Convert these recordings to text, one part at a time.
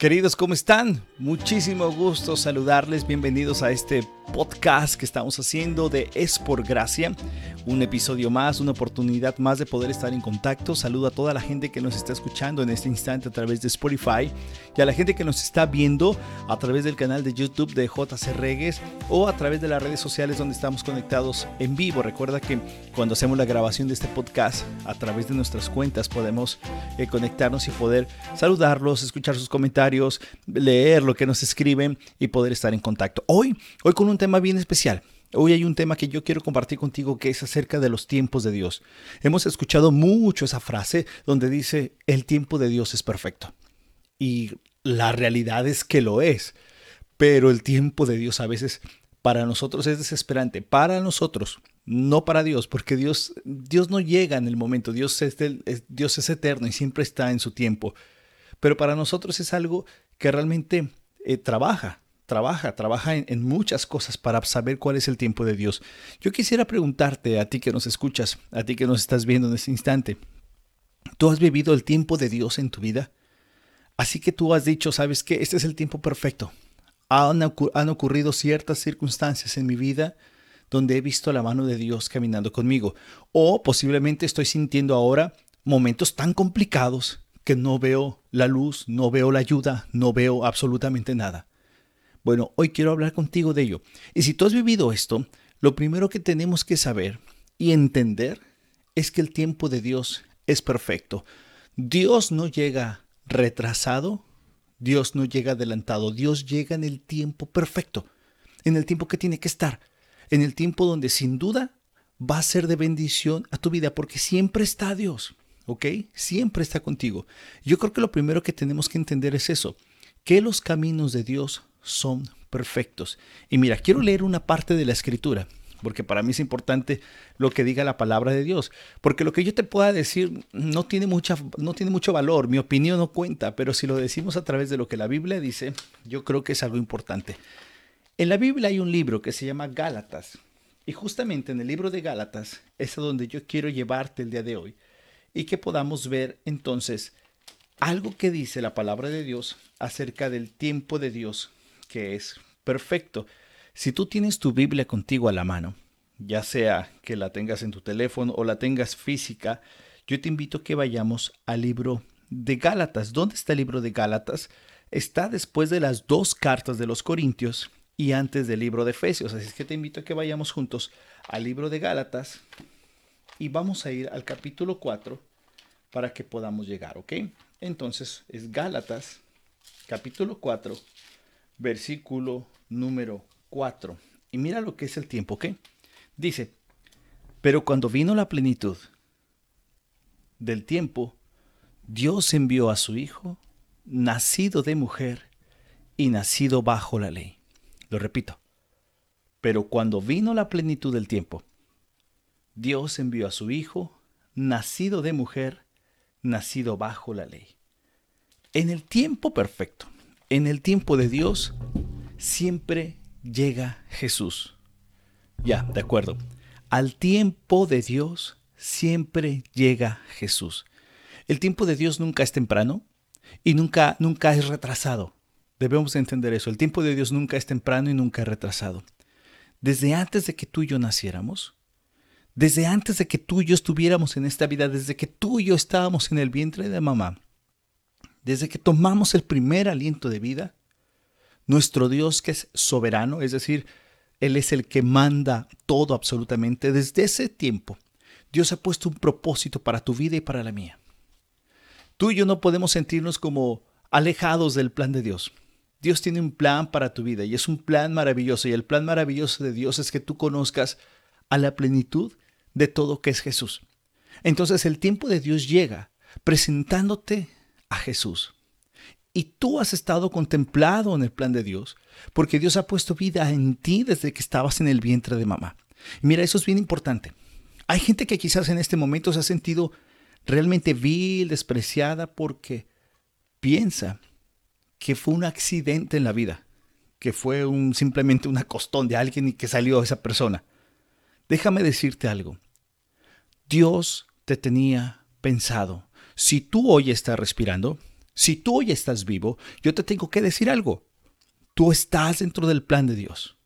Queridos, ¿cómo están? Muchísimo gusto saludarles. Bienvenidos a este podcast que estamos haciendo de Es por Gracia. Un episodio más, una oportunidad más de poder estar en contacto. Saludo a toda la gente que nos está escuchando en este instante a través de Spotify y a la gente que nos está viendo a través del canal de YouTube de JC Regues o a través de las redes sociales donde estamos conectados en vivo. Recuerda que cuando hacemos la grabación de este podcast a través de nuestras cuentas podemos eh, conectarnos y poder saludarlos, escuchar sus comentarios, leer lo que nos escriben y poder estar en contacto. Hoy, hoy con un tema bien especial. Hoy hay un tema que yo quiero compartir contigo que es acerca de los tiempos de Dios. Hemos escuchado mucho esa frase donde dice, el tiempo de Dios es perfecto. Y la realidad es que lo es. Pero el tiempo de Dios a veces para nosotros es desesperante. Para nosotros, no para Dios, porque Dios, Dios no llega en el momento. Dios es, Dios es eterno y siempre está en su tiempo. Pero para nosotros es algo que realmente eh, trabaja trabaja, trabaja en, muchas cosas para saber cuál es el tiempo de Dios. Yo quisiera preguntarte a ti que nos escuchas, a ti que nos estás viendo en este instante, ¿tú has vivido el tiempo de Dios en tu vida? Así que tú has dicho, sabes que este es el tiempo perfecto. Han, han ocurrido ciertas circunstancias en mi vida donde he visto la mano de Dios caminando conmigo. O posiblemente estoy sintiendo ahora momentos tan complicados que no veo la luz, no veo la ayuda, no veo absolutamente nada. Bueno, hoy quiero hablar contigo de ello. Y si tú has vivido esto, lo primero que tenemos que saber y entender es que el tiempo de Dios es perfecto. Dios no llega retrasado, Dios no llega adelantado, Dios llega en el tiempo perfecto, en el tiempo que tiene que estar, en el tiempo donde sin duda va a ser de bendición a tu vida, porque siempre está Dios, ¿ok? Siempre está contigo. Yo creo que lo primero que tenemos que entender es eso, que los caminos de Dios son perfectos. Y mira, quiero leer una parte de la escritura, porque para mí es importante lo que diga la palabra de Dios, porque lo que yo te pueda decir no tiene, mucha, no tiene mucho valor, mi opinión no cuenta, pero si lo decimos a través de lo que la Biblia dice, yo creo que es algo importante. En la Biblia hay un libro que se llama Gálatas, y justamente en el libro de Gálatas es a donde yo quiero llevarte el día de hoy, y que podamos ver entonces algo que dice la palabra de Dios acerca del tiempo de Dios que es perfecto. Si tú tienes tu Biblia contigo a la mano, ya sea que la tengas en tu teléfono o la tengas física, yo te invito a que vayamos al libro de Gálatas. ¿Dónde está el libro de Gálatas? Está después de las dos cartas de los Corintios y antes del libro de Efesios. Así es que te invito a que vayamos juntos al libro de Gálatas y vamos a ir al capítulo 4 para que podamos llegar, ¿ok? Entonces es Gálatas, capítulo 4, versículo número 4. Y mira lo que es el tiempo, ¿ok? Dice, pero cuando vino la plenitud del tiempo, Dios envió a su Hijo, nacido de mujer y nacido bajo la ley. Lo repito, pero cuando vino la plenitud del tiempo, Dios envió a su Hijo, nacido de mujer, nacido bajo la ley. En el tiempo perfecto, en el tiempo de Dios siempre llega Jesús. Ya, de acuerdo. Al tiempo de Dios siempre llega Jesús. El tiempo de Dios nunca es temprano y nunca, nunca es retrasado. Debemos entender eso. El tiempo de Dios nunca es temprano y nunca es retrasado. Desde antes de que tú y yo naciéramos, desde antes de que tú y yo estuviéramos en esta vida, desde que tú y yo estábamos en el vientre de mamá, desde que tomamos el primer aliento de vida, nuestro Dios que es soberano, es decir, Él es el que manda todo absolutamente, desde ese tiempo, Dios ha puesto un propósito para tu vida y para la mía. Tú y yo no podemos sentirnos como alejados del plan de Dios. Dios tiene un plan para tu vida y es un plan maravilloso y el plan maravilloso de Dios es que tú conozcas a la plenitud de todo que es Jesús. Entonces el tiempo de Dios llega presentándote a Jesús. Y tú has estado contemplado en el plan de Dios, porque Dios ha puesto vida en ti desde que estabas en el vientre de mamá. mira, eso es bien importante. Hay gente que quizás en este momento se ha sentido realmente vil, despreciada, porque piensa que fue un accidente en la vida, que fue un, simplemente una costón de alguien y que salió esa persona. Déjame decirte algo. Dios te tenía pensado si tú hoy estás respirando, Si tú hoy estás vivo, yo te tengo que decir algo. Tú estás dentro del plan de Dios.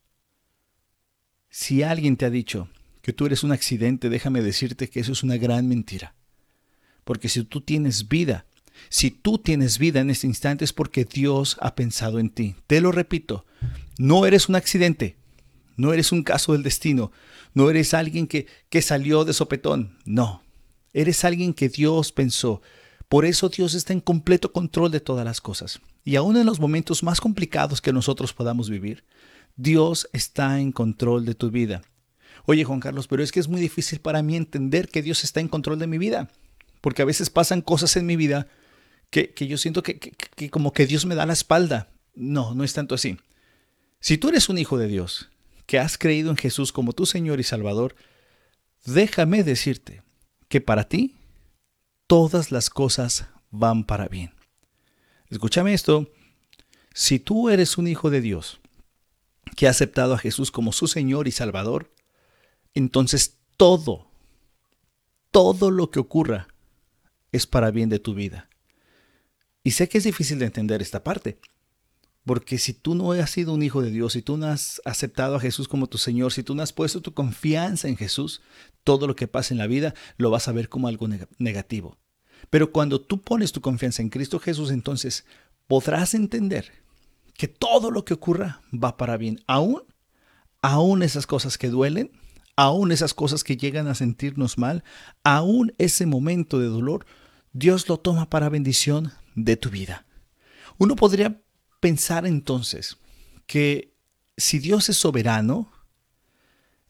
Si alguien te ha dicho que tú eres un accidente, déjame decirte que eso es una gran mentira. Porque si tú tienes vida, si tú tienes vida en este instante es porque Dios ha pensado en ti. Te lo repito, no eres un accidente, no eres un caso del destino, no eres alguien que, que salió de sopetón, no, eres alguien que Dios pensó. Por eso Dios está en completo control de todas las cosas. Y aún en los momentos más complicados que nosotros podamos vivir, Dios está en control de tu vida. Oye Juan Carlos, pero es que es muy difícil para mí entender que Dios está en control de mi vida, porque a veces pasan cosas en mi vida que, yo siento que, que como que Dios me da la espalda. No, no es tanto así. Si tú eres un hijo de Dios, que has creído en Jesús como tu Señor y Salvador, déjame decirte que para ti todas las cosas van para bien. Escúchame esto, si tú eres un hijo de Dios, que ha aceptado a Jesús como su Señor y Salvador, entonces todo, todo lo que ocurra es para bien de tu vida. Y sé que es difícil de entender esta parte, porque si tú no has sido un hijo de Dios, si tú no has aceptado a Jesús como tu Señor, si tú no has puesto tu confianza en Jesús, todo lo que pasa en la vida lo vas a ver como algo negativo. Pero cuando tú pones tu confianza en Cristo Jesús, entonces podrás entender que todo lo que ocurra va para bien, aún, aún esas cosas que duelen, aún esas cosas que llegan a sentirnos mal, aún ese momento de dolor, Dios lo toma para bendición de tu vida. Uno podría pensar entonces que si Dios es soberano,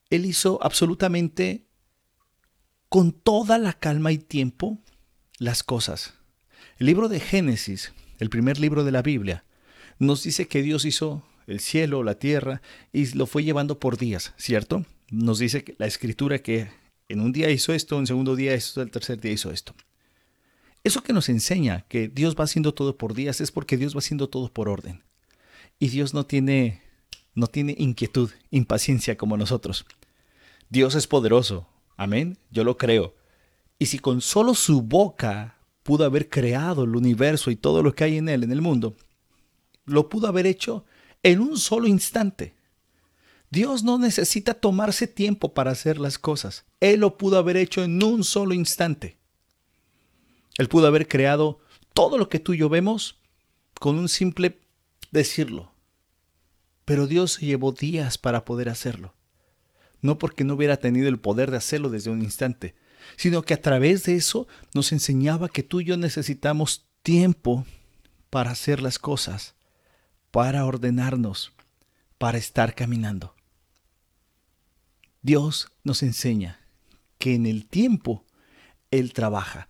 Él hizo absolutamente con toda la calma y tiempo las cosas. El libro de Génesis, el primer libro de la Biblia, nos dice que Dios hizo el cielo, la tierra, y lo fue llevando por días, ¿cierto? Nos dice la escritura que en un día hizo esto, en segundo día hizo, el tercer día hizo esto. Eso que nos enseña que Dios va haciendo todo por días es porque Dios va haciendo todo por orden. Y Dios no tiene, no tiene inquietud, impaciencia como nosotros. Dios es poderoso. Amén. Yo lo creo. Y si con solo su boca pudo haber creado el universo y todo lo que hay en él, en el mundo, lo pudo haber hecho en un solo instante. Dios no necesita tomarse tiempo para hacer las cosas. Él lo pudo haber hecho en un solo instante. Él pudo haber creado todo lo que tú y yo vemos con un simple decirlo. Pero Dios llevó días para poder hacerlo. No porque no hubiera tenido el poder de hacerlo desde un instante, sino que a través de eso nos enseñaba que tú y yo necesitamos tiempo para hacer las cosas, para ordenarnos, para estar caminando. Dios nos enseña que en el tiempo Él trabaja.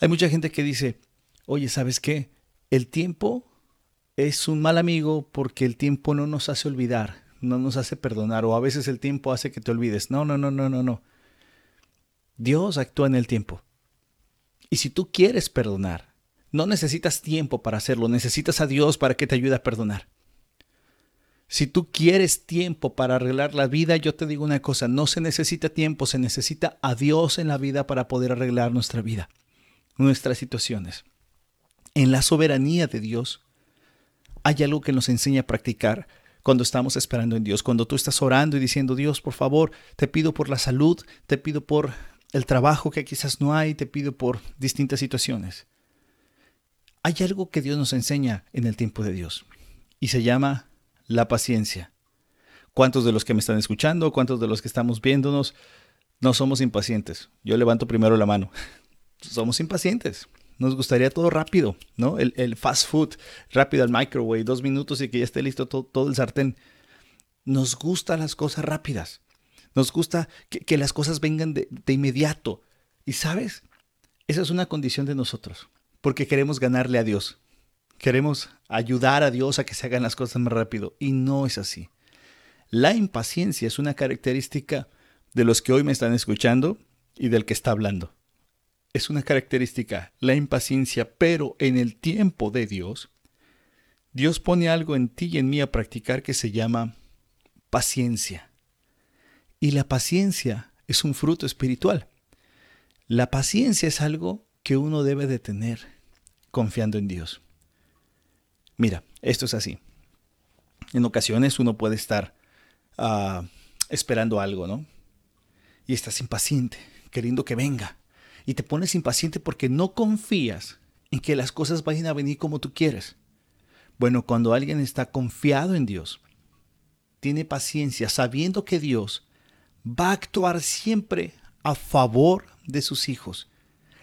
Hay mucha gente que dice, oye, ¿sabes qué? El tiempo es un mal amigo porque el tiempo no nos hace olvidar, no nos hace perdonar, o a veces el tiempo hace que te olvides. No, no, no, no, no, no. Dios actúa en el tiempo. Y si tú quieres perdonar, no necesitas tiempo para hacerlo, necesitas a Dios para que te ayude a perdonar. Si tú quieres tiempo para arreglar la vida, yo te digo una cosa, no se necesita tiempo, se necesita a Dios en la vida para poder arreglar nuestra vida, nuestras situaciones. En la soberanía de Dios hay algo que nos enseña a practicar cuando estamos esperando en Dios, cuando tú estás orando y diciendo, Dios, por favor, te pido por la salud, te pido por el trabajo que quizás no hay, te pido por distintas situaciones. Hay algo que Dios nos enseña en el tiempo de Dios y se llama la paciencia. ¿Cuántos de los que me están escuchando, cuántos de los que estamos viéndonos, no somos impacientes? Yo levanto primero la mano. Somos impacientes. Nos gustaría todo rápido, ¿no? El, fast food, rápido al microwave, dos minutos y que ya esté listo todo el sartén. Nos gustan las cosas rápidas. Nos gusta que, las cosas vengan de, de inmediato. Y sabes, esa es una condición de nosotros, porque queremos ganarle a Dios. Queremos ayudar a Dios a que se hagan las cosas más rápido. Y no es así. La impaciencia es una característica de los que hoy me están escuchando y del que está hablando. Es una característica, la impaciencia, pero en el tiempo de Dios, Dios pone algo en ti y en mí a practicar que se llama paciencia. Y la paciencia es un fruto espiritual. La paciencia es algo que uno debe de tener confiando en Dios. Mira, esto es así. En ocasiones uno puede estar ah, esperando algo, ¿no? Y estás impaciente, queriendo que venga. Y te pones impaciente porque no confías en que las cosas vayan a venir como tú quieres. Bueno, cuando alguien está confiado en Dios, tiene paciencia, sabiendo que Dios va a actuar siempre a favor de sus hijos.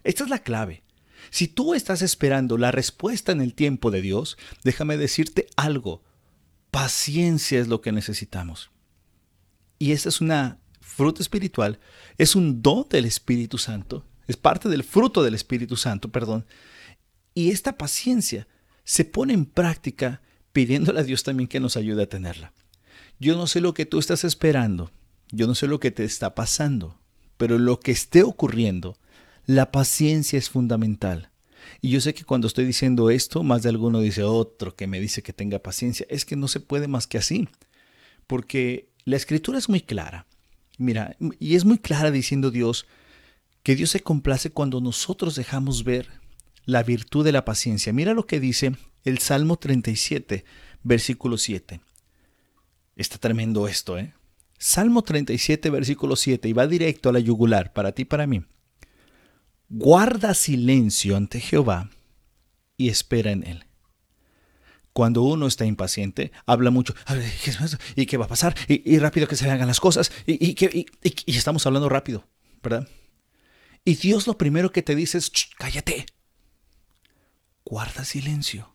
Esta es la clave. Si tú estás esperando la respuesta en el tiempo de Dios, déjame decirte algo. Paciencia es lo que necesitamos. Y esta es una fruta espiritual, es un don del Espíritu Santo, es parte del fruto del Espíritu Santo, perdón. Y esta paciencia se pone en práctica pidiéndole a Dios también que nos ayude a tenerla. Yo no sé lo que tú estás esperando, yo no sé lo que te está pasando, pero lo que esté ocurriendo, la paciencia es fundamental. Y yo sé que cuando estoy diciendo esto, más de alguno dice otro que me dice que tenga paciencia. Es que no se puede más que así. Porque la escritura es muy clara. Mira, y es muy clara diciendo Dios que Dios se complace cuando nosotros dejamos ver la virtud de la paciencia. Mira lo que dice el Salmo 37, versículo 7. Está tremendo esto, ¿eh? Salmo 37, versículo 7, y va directo a la yugular, para ti y para mí. Guarda silencio ante Jehová y espera en él. Cuando uno está impaciente, habla mucho, ¿y qué va a pasar? Y, rápido que se hagan las cosas, y, y, y, estamos hablando rápido, ¿verdad? Y Dios lo primero que te dice es, cállate, guarda silencio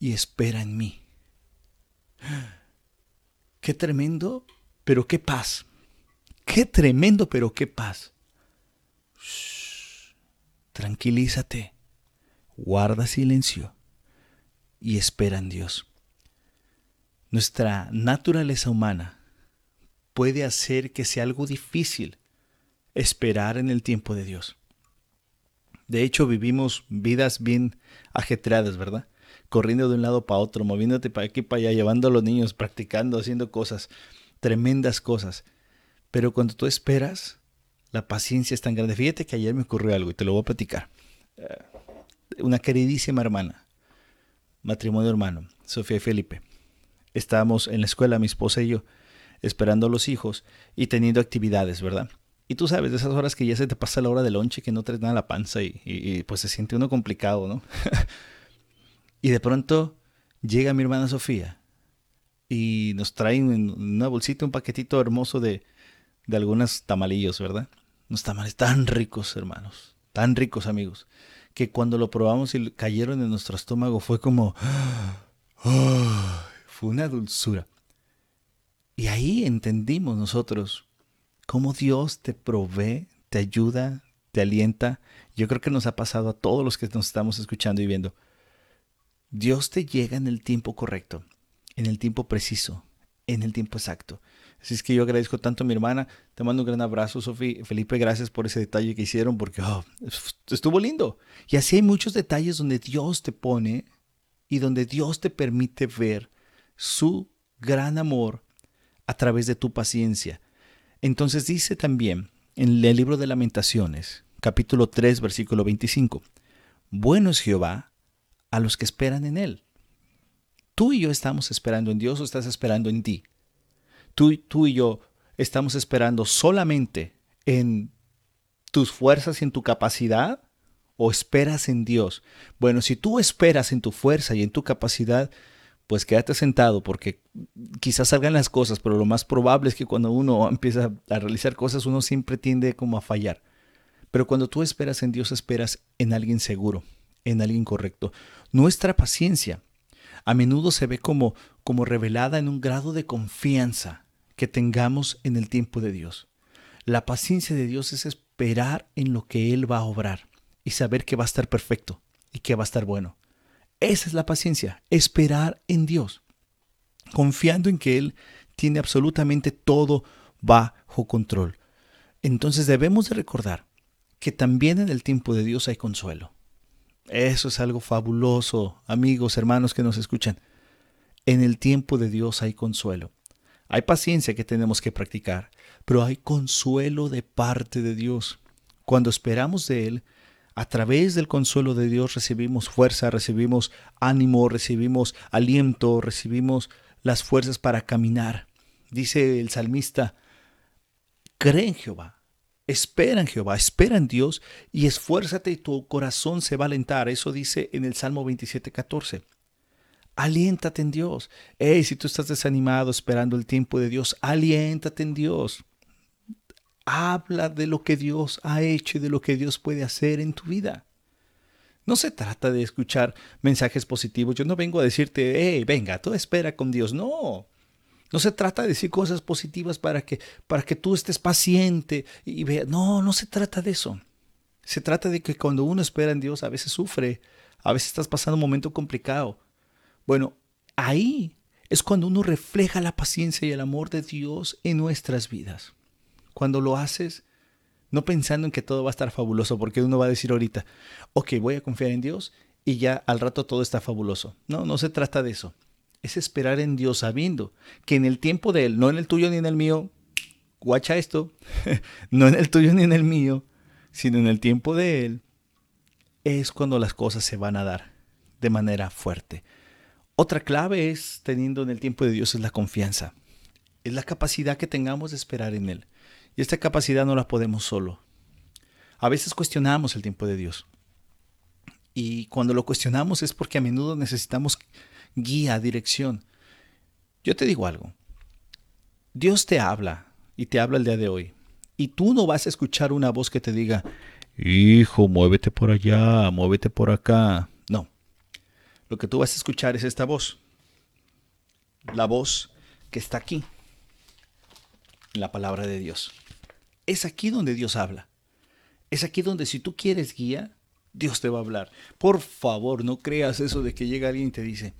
y espera en mí. Qué tremendo, pero qué paz. Qué tremendo, pero qué paz. tranquilízate, guarda silencio y espera en Dios. Nuestra naturaleza humana puede hacer que sea algo difícil esperar en el tiempo de Dios. De hecho, vivimos vidas bien ajetreadas, ¿verdad? Corriendo de un lado para otro, moviéndote para aquí para allá, llevando a los niños, practicando, haciendo cosas, tremendas cosas. Pero cuando tú esperas, la paciencia es tan grande. Fíjate que ayer me ocurrió algo y te lo voy a platicar. Eh, una queridísima hermana, matrimonio hermano, Sofía y Felipe. Estábamos en la escuela, mi esposa y yo, esperando a los hijos y teniendo actividades, ¿verdad? Y tú sabes, de esas horas que ya se te pasa la hora de lonche, que no traes nada la panza y, pues se siente uno complicado, ¿no? y de pronto llega mi hermana Sofía y nos trae en una bolsita un paquetito hermoso de, de algunos tamalillos, ¿verdad? Unos tamales tan ricos, hermanos, tan ricos, amigos, que cuando lo probamos y cayeron en nuestro estómago fue como... fue una dulzura. Y ahí entendimos nosotros cómo Dios te provee, te ayuda, te alienta. Yo creo que nos ha pasado a todos los que nos estamos escuchando y viendo. Dios te llega en el tiempo correcto, en el tiempo preciso, en el tiempo exacto. Así es que yo agradezco tanto a mi hermana. Te mando un gran abrazo, Sofía. Felipe, gracias por ese detalle que hicieron porque oh, estuvo lindo. Y así hay muchos detalles donde Dios te pone y donde Dios te permite ver su gran amor a través de tu paciencia. Entonces dice también en el libro de lamentaciones, capítulo 3, versículo 25, bueno es Jehová a los que esperan en él. Tú y yo estamos esperando en Dios o estás esperando en ti. Tú, tú y yo estamos esperando solamente en tus fuerzas y en tu capacidad o esperas en Dios. Bueno, si tú esperas en tu fuerza y en tu capacidad, pues quédate sentado porque quizás salgan las cosas, pero lo más probable es que cuando uno empieza a realizar cosas, uno siempre tiende como a fallar. Pero cuando tú esperas en Dios, esperas en alguien seguro, en alguien correcto. Nuestra paciencia a menudo se ve como, como revelada en un grado de confianza que tengamos en el tiempo de Dios. La paciencia de Dios es esperar en lo que Él va a obrar y saber que va a estar perfecto y que va a estar bueno. Esa es la paciencia, esperar en Dios, confiando en que Él tiene absolutamente todo bajo control. Entonces debemos de recordar que también en el tiempo de Dios hay consuelo. Eso es algo fabuloso, amigos, hermanos que nos escuchan. En el tiempo de Dios hay consuelo. Hay paciencia que tenemos que practicar, pero hay consuelo de parte de Dios. Cuando esperamos de Él, A través del consuelo de Dios recibimos fuerza, recibimos ánimo, recibimos aliento, recibimos las fuerzas para caminar. Dice el salmista, cree en Jehová, espera en Jehová, espera en Dios y esfuérzate y tu corazón se va a alentar. Eso dice en el Salmo 27, 14. Aliéntate en Dios. Hey, si tú estás desanimado esperando el tiempo de Dios, aliéntate en Dios. Habla de lo que Dios ha hecho y de lo que Dios puede hacer en tu vida. No se trata de escuchar mensajes positivos. Yo no vengo a decirte, hey, venga, tú espera con Dios. No. No se trata de decir cosas positivas para que, para que tú estés paciente y veas. No, no se trata de eso. Se trata de que cuando uno espera en Dios a veces sufre, a veces estás pasando un momento complicado. Bueno, ahí es cuando uno refleja la paciencia y el amor de Dios en nuestras vidas. Cuando lo haces, no pensando en que todo va a estar fabuloso, porque uno va a decir ahorita, ok, voy a confiar en Dios y ya al rato todo está fabuloso. No, no se trata de eso. Es esperar en Dios sabiendo que en el tiempo de Él, no en el tuyo ni en el mío, guacha esto, no en el tuyo ni en el mío, sino en el tiempo de Él, es cuando las cosas se van a dar de manera fuerte. Otra clave es, teniendo en el tiempo de Dios, es la confianza. Es la capacidad que tengamos de esperar en Él. Y esta capacidad no la podemos solo. A veces cuestionamos el tiempo de Dios. Y cuando lo cuestionamos es porque a menudo necesitamos guía, dirección. Yo te digo algo. Dios te habla y te habla el día de hoy. Y tú no vas a escuchar una voz que te diga, hijo, muévete por allá, muévete por acá lo que tú vas a escuchar es esta voz. La voz que está aquí, la palabra de Dios. Es aquí donde Dios habla. Es aquí donde si tú quieres guía, Dios te va a hablar. Por favor, no creas eso de que llega alguien y te dice,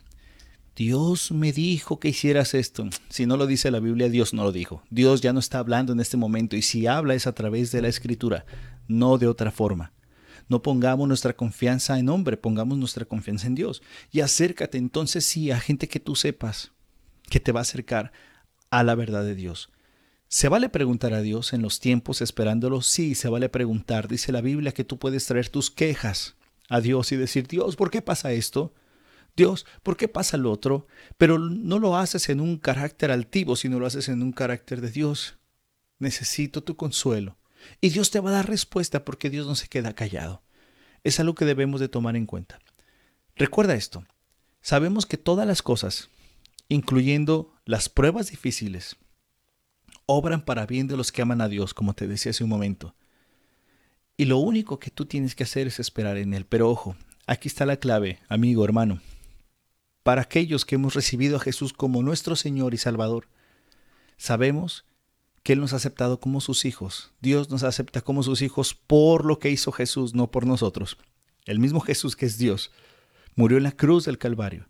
Dios me dijo que hicieras esto. Si no lo dice la Biblia, Dios no lo dijo. Dios ya no está hablando en este momento y si habla es a través de la escritura, no de otra forma. No pongamos nuestra confianza en hombre, pongamos nuestra confianza en Dios. Y acércate entonces sí a gente que tú sepas que te va a acercar a la verdad de Dios. ¿Se vale preguntar a Dios en los tiempos esperándolo? Sí, se vale preguntar. Dice la Biblia que tú puedes traer tus quejas a Dios y decir, Dios, ¿por qué pasa esto? Dios, ¿por qué pasa lo otro? Pero no lo haces en un carácter altivo, sino lo haces en un carácter de Dios. Necesito tu consuelo. Y Dios te va a dar respuesta porque Dios no se queda callado. Es algo que debemos de tomar en cuenta. Recuerda esto. Sabemos que todas las cosas, incluyendo las pruebas difíciles, obran para bien de los que aman a Dios, como te decía hace un momento. Y lo único que tú tienes que hacer es esperar en Él. Pero ojo, aquí está la clave, amigo, hermano. Para aquellos que hemos recibido a Jesús como nuestro Señor y Salvador, sabemos que Él nos ha aceptado como sus hijos. Dios nos acepta como sus hijos por lo que hizo Jesús, no por nosotros. El mismo Jesús que es Dios murió en la cruz del Calvario.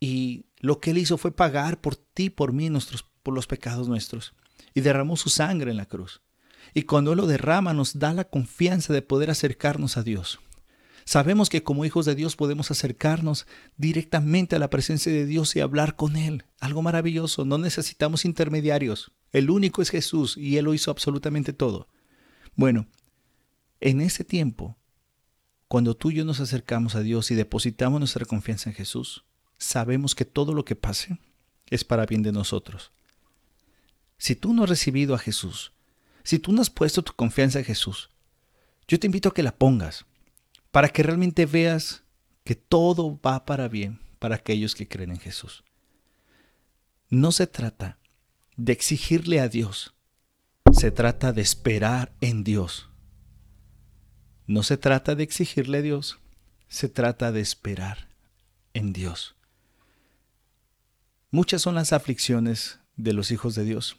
Y lo que Él hizo fue pagar por ti, por mí, nuestros, por los pecados nuestros. Y derramó su sangre en la cruz. Y cuando Él lo derrama nos da la confianza de poder acercarnos a Dios. Sabemos que como hijos de Dios podemos acercarnos directamente a la presencia de Dios y hablar con Él. Algo maravilloso, no necesitamos intermediarios. El único es Jesús y Él lo hizo absolutamente todo. Bueno, en ese tiempo, cuando tú y yo nos acercamos a Dios y depositamos nuestra confianza en Jesús, sabemos que todo lo que pase es para bien de nosotros. Si tú no has recibido a Jesús, si tú no has puesto tu confianza en Jesús, yo te invito a que la pongas para que realmente veas que todo va para bien para aquellos que creen en Jesús. No se trata de exigirle a Dios. Se trata de esperar en Dios. No se trata de exigirle a Dios, se trata de esperar en Dios. Muchas son las aflicciones de los hijos de Dios.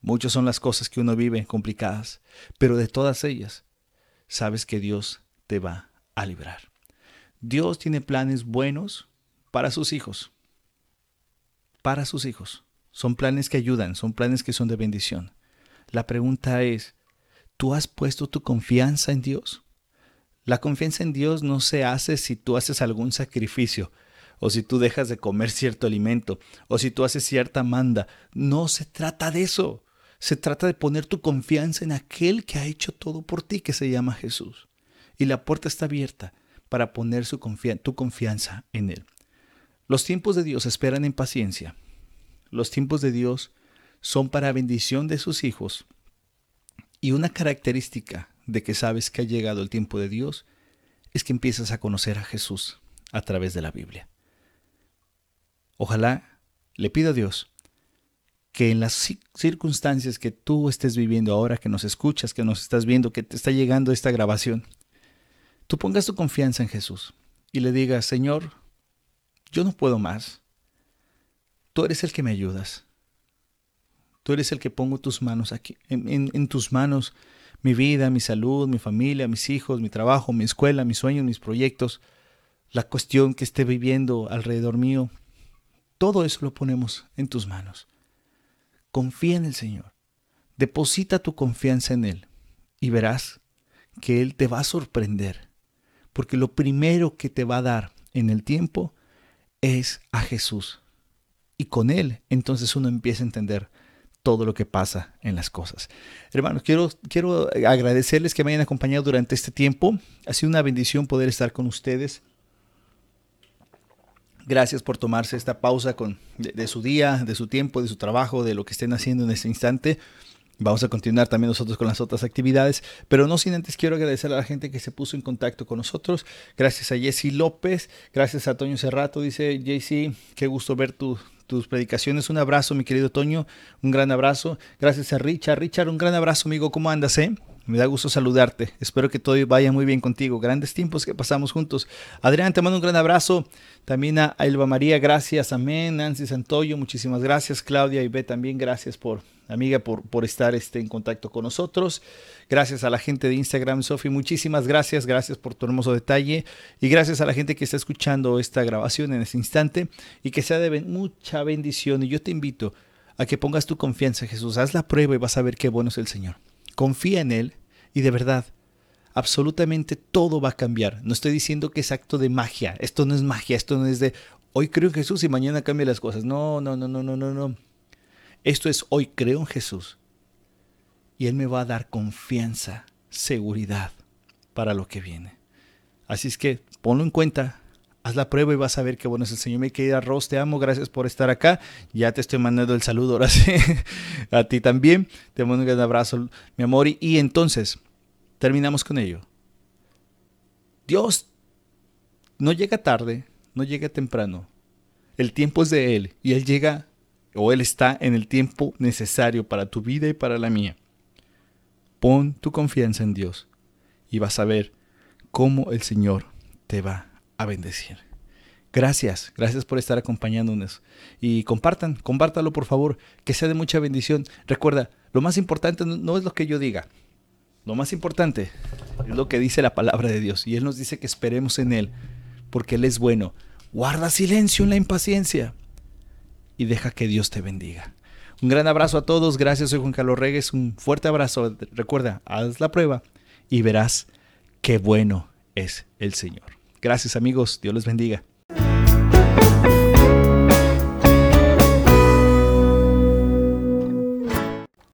Muchas son las cosas que uno vive complicadas, pero de todas ellas sabes que Dios te va a librar. Dios tiene planes buenos para sus hijos. Para sus hijos. Son planes que ayudan, son planes que son de bendición. La pregunta es, ¿tú has puesto tu confianza en Dios? La confianza en Dios no se hace si tú haces algún sacrificio, o si tú dejas de comer cierto alimento, o si tú haces cierta manda. No se trata de eso. Se trata de poner tu confianza en aquel que ha hecho todo por ti, que se llama Jesús. Y la puerta está abierta para poner tu confianza en Él. Los tiempos de Dios esperan en paciencia. Los tiempos de Dios son para bendición de sus hijos. Y una característica de que sabes que ha llegado el tiempo de Dios es que empiezas a conocer a Jesús a través de la Biblia. Ojalá le pido a Dios que en las circunstancias que tú estés viviendo ahora, que nos escuchas, que nos estás viendo, que te está llegando esta grabación, tú pongas tu confianza en Jesús y le digas, Señor, yo no puedo más. Tú eres el que me ayudas. Tú eres el que pongo tus manos aquí, en, en tus manos, mi vida, mi salud, mi familia, mis hijos, mi trabajo, mi escuela, mis sueños, mis proyectos, la cuestión que esté viviendo alrededor mío. Todo eso lo ponemos en tus manos. Confía en el Señor. Deposita tu confianza en Él y verás que Él te va a sorprender. Porque lo primero que te va a dar en el tiempo es a Jesús. Y con Él entonces uno empieza a entender todo lo que pasa en las cosas. Hermanos, quiero, quiero agradecerles que me hayan acompañado durante este tiempo. Ha sido una bendición poder estar con ustedes. Gracias por tomarse esta pausa con, de, su día, de su tiempo, de su trabajo, de lo que estén haciendo en este instante. Vamos a continuar también nosotros con las otras actividades, pero no sin antes quiero agradecer a la gente que se puso en contacto con nosotros. Gracias a Jesse López, gracias a Toño Cerrato, dice JC, qué gusto ver tus predicaciones. Un abrazo, mi querido Toño, un gran abrazo. Gracias a Richard. Richard, un gran abrazo, amigo. ¿Cómo andas, eh? Me da gusto saludarte. Espero que todo vaya muy bien contigo. Grandes tiempos que pasamos juntos. Adrián, te mando un gran abrazo. También a Elba María, gracias. Amén. Nancy Santoyo, muchísimas gracias. Claudia y B también, gracias por, amiga, por, por estar este, en contacto con nosotros. Gracias a la gente de Instagram, Sofi, muchísimas gracias. Gracias por tu hermoso detalle. Y gracias a la gente que está escuchando esta grabación en este instante y que sea de mucha bendición. Y yo te invito a que pongas tu confianza en Jesús. Haz la prueba y vas a ver qué bueno es el Señor confía en Él y de verdad, absolutamente todo va a cambiar. No estoy diciendo que es acto de magia. Esto no es magia, esto no es de hoy creo en Jesús y mañana cambia las cosas. No, no, no, no, no, no, no. Esto es hoy creo en Jesús y Él me va a dar confianza, seguridad para lo que viene. Así es que ponlo en cuenta, haz la prueba y vas a ver qué bueno es el Señor. Mi querida Ros, te amo, gracias por estar acá. Ya te estoy mandando el saludo, ahora a ti también. Te mando un gran abrazo, mi amor. Y, entonces, terminamos con ello. Dios no llega tarde, no llega temprano. El tiempo es de Él y Él llega o Él está en el tiempo necesario para tu vida y para la mía. Pon tu confianza en Dios y vas a ver cómo el Señor te va a bendecir. Gracias, gracias por estar acompañándonos. Y compartan, compártalo por favor, que sea de mucha bendición. Recuerda, lo más importante no es lo que yo diga, lo más importante es lo que dice la palabra de Dios. Y Él nos dice que esperemos en Él, porque Él es bueno. Guarda silencio en la impaciencia y deja que Dios te bendiga. Un gran abrazo a todos, gracias, soy Juan Carlos Regues, un fuerte abrazo. Recuerda, haz la prueba y verás qué bueno es el Señor. Gracias amigos, Dios les bendiga.